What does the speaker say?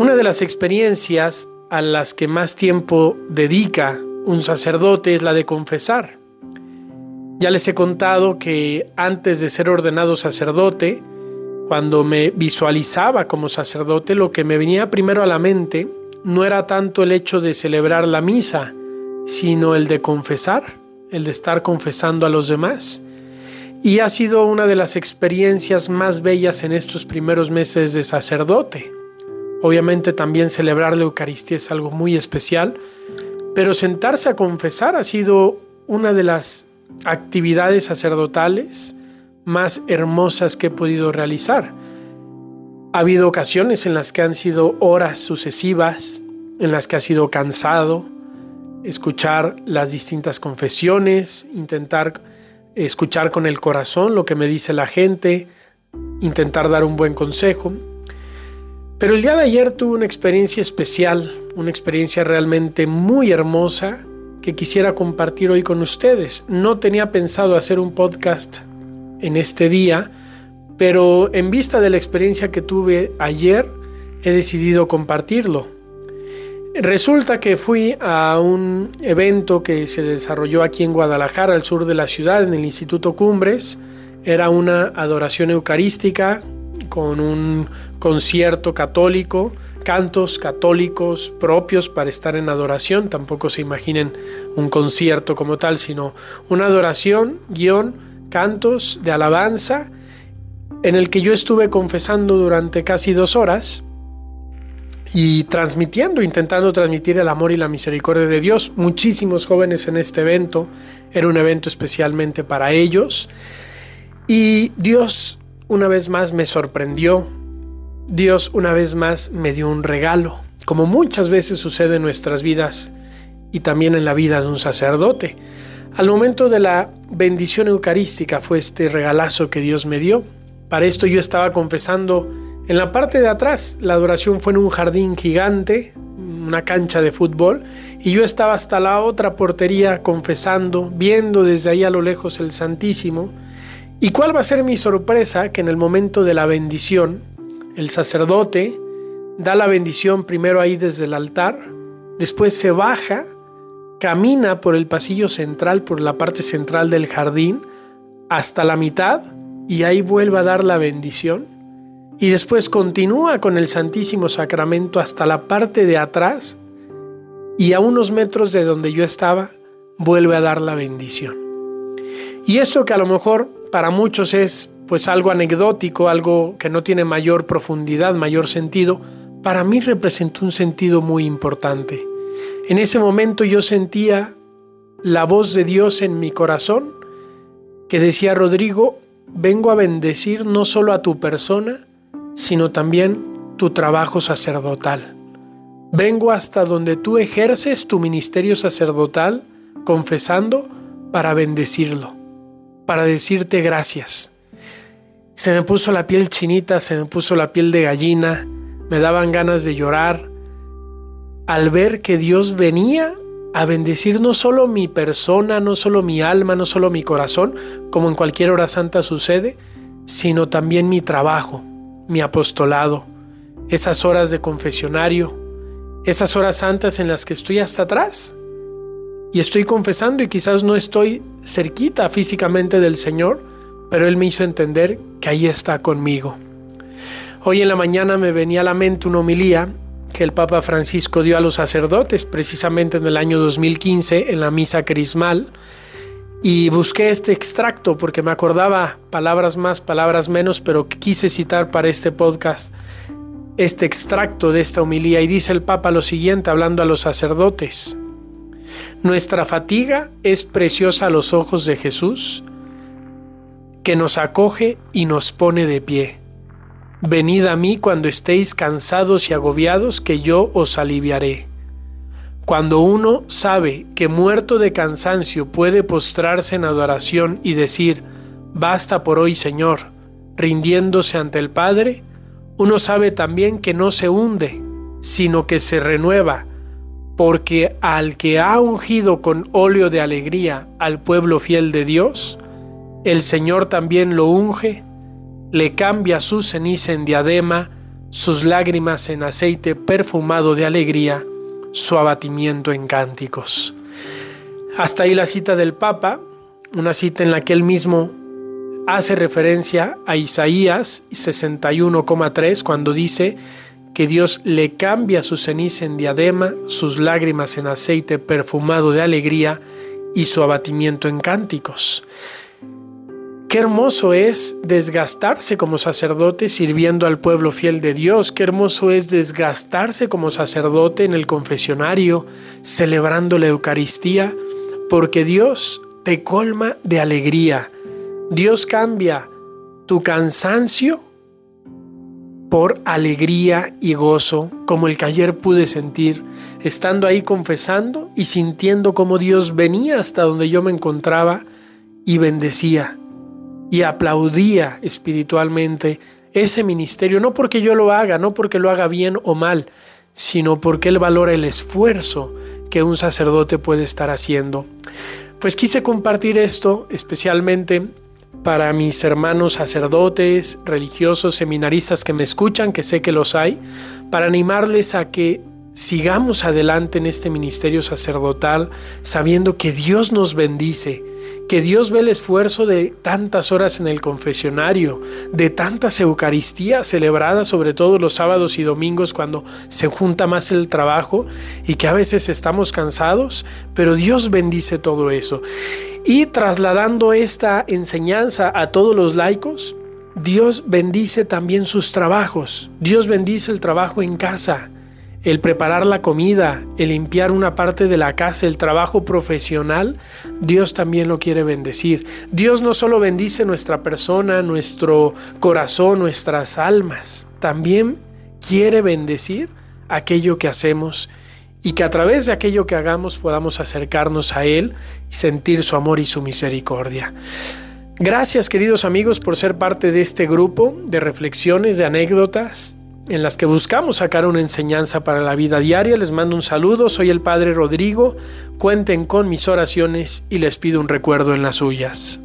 Una de las experiencias a las que más tiempo dedica un sacerdote es la de confesar. Ya les he contado que antes de ser ordenado sacerdote, cuando me visualizaba como sacerdote, lo que me venía primero a la mente no era tanto el hecho de celebrar la misa, sino el de confesar, el de estar confesando a los demás. Y ha sido una de las experiencias más bellas en estos primeros meses de sacerdote. Obviamente también celebrar la Eucaristía es algo muy especial, pero sentarse a confesar ha sido una de las actividades sacerdotales más hermosas que he podido realizar. Ha habido ocasiones en las que han sido horas sucesivas, en las que ha sido cansado, escuchar las distintas confesiones, intentar escuchar con el corazón lo que me dice la gente, intentar dar un buen consejo. Pero el día de ayer tuve una experiencia especial, una experiencia realmente muy hermosa que quisiera compartir hoy con ustedes. No tenía pensado hacer un podcast en este día, pero en vista de la experiencia que tuve ayer, he decidido compartirlo. Resulta que fui a un evento que se desarrolló aquí en Guadalajara, al sur de la ciudad, en el Instituto Cumbres. Era una adoración eucarística con un concierto católico cantos católicos propios para estar en adoración. Tampoco se imaginen un concierto como tal, sino una adoración, guion, cantos de alabanza, en el que yo estuve confesando durante casi dos horas y transmitiendo, intentando transmitir el amor y la misericordia de Dios. Muchísimos jóvenes en este evento, era un evento especialmente para ellos. Y Dios una vez más me sorprendió, Dios una vez más me dio un regalo, como muchas veces sucede en nuestras vidas y también en la vida de un sacerdote. Al momento de la bendición eucarística fue este regalazo que Dios me dio. Para esto yo estaba confesando en la parte de atrás. La adoración fue en un jardín gigante, una cancha de fútbol, y yo estaba hasta la otra portería confesando, viendo desde ahí a lo lejos el Santísimo. ¿Y cuál va a ser mi sorpresa? Que en el momento de la bendición, el sacerdote da la bendición primero ahí desde el altar, después se baja, camina por el pasillo central, por la parte central del jardín, hasta la mitad y ahí vuelve a dar la bendición. Y después continúa con el Santísimo Sacramento hasta la parte de atrás y a unos metros de donde yo estaba vuelve a dar la bendición. Y esto que a lo mejor para muchos es pues algo anecdótico, algo que no tiene mayor profundidad, mayor sentido, para mí representó un sentido muy importante. En ese momento yo sentía la voz de Dios en mi corazón que decía, Rodrigo, vengo a bendecir no solo a tu persona, sino también tu trabajo sacerdotal. Vengo hasta donde tú ejerces tu ministerio sacerdotal confesando para bendecirlo, para decirte gracias. Se me puso la piel chinita, se me puso la piel de gallina, me daban ganas de llorar al ver que Dios venía a bendecir no solo mi persona, no solo mi alma, no solo mi corazón, como en cualquier hora santa sucede, sino también mi trabajo, mi apostolado, esas horas de confesionario, esas horas santas en las que estoy hasta atrás y estoy confesando y quizás no estoy cerquita físicamente del Señor, pero Él me hizo entender que ahí está conmigo. Hoy en la mañana me venía a la mente una homilía que el Papa Francisco dio a los sacerdotes precisamente en el año 2015 en la misa crismal y busqué este extracto porque me acordaba palabras más, palabras menos, pero quise citar para este podcast este extracto de esta homilía y dice el Papa lo siguiente hablando a los sacerdotes. Nuestra fatiga es preciosa a los ojos de Jesús que nos acoge y nos pone de pie. Venid a mí cuando estéis cansados y agobiados, que yo os aliviaré. Cuando uno sabe que muerto de cansancio puede postrarse en adoración y decir, basta por hoy Señor, rindiéndose ante el Padre, uno sabe también que no se hunde, sino que se renueva, porque al que ha ungido con óleo de alegría al pueblo fiel de Dios, el Señor también lo unge, le cambia su ceniza en diadema sus lágrimas en aceite perfumado de alegría, su abatimiento en cánticos. Hasta ahí la cita del Papa, una cita en la que él mismo hace referencia a Isaías 61,3 cuando dice que Dios le cambia su ceniza en diadema, sus lágrimas en aceite perfumado de alegría y su abatimiento en cánticos. Qué hermoso es desgastarse como sacerdote sirviendo al pueblo fiel de Dios. Qué hermoso es desgastarse como sacerdote en el confesionario, celebrando la Eucaristía, porque Dios te colma de alegría. Dios cambia tu cansancio por alegría y gozo, como el que ayer pude sentir, estando ahí confesando y sintiendo como Dios venía hasta donde yo me encontraba y bendecía y aplaudía espiritualmente ese ministerio, no porque yo lo haga, no porque lo haga bien o mal, sino porque Él valora el esfuerzo que un sacerdote puede estar haciendo. Pues quise compartir esto especialmente para mis hermanos sacerdotes, religiosos, seminaristas que me escuchan, que sé que los hay, para animarles a que sigamos adelante en este ministerio sacerdotal sabiendo que Dios nos bendice, que Dios ve el esfuerzo de tantas horas en el confesionario, de tantas Eucaristías celebradas, sobre todo los sábados y domingos cuando se junta más el trabajo y que a veces estamos cansados, pero Dios bendice todo eso. Y trasladando esta enseñanza a todos los laicos, Dios bendice también sus trabajos. Dios bendice el trabajo en casa el preparar la comida, el limpiar una parte de la casa, el trabajo profesional, Dios también lo quiere bendecir. Dios no solo bendice nuestra persona, nuestro corazón, nuestras almas, también quiere bendecir aquello que hacemos y que a través de aquello que hagamos podamos acercarnos a Él y sentir su amor y su misericordia. Gracias queridos amigos por ser parte de este grupo de reflexiones, de anécdotas, en las que buscamos sacar una enseñanza para la vida diaria. Les mando un saludo, soy el Padre Rodrigo, cuenten con mis oraciones y les pido un recuerdo en las suyas.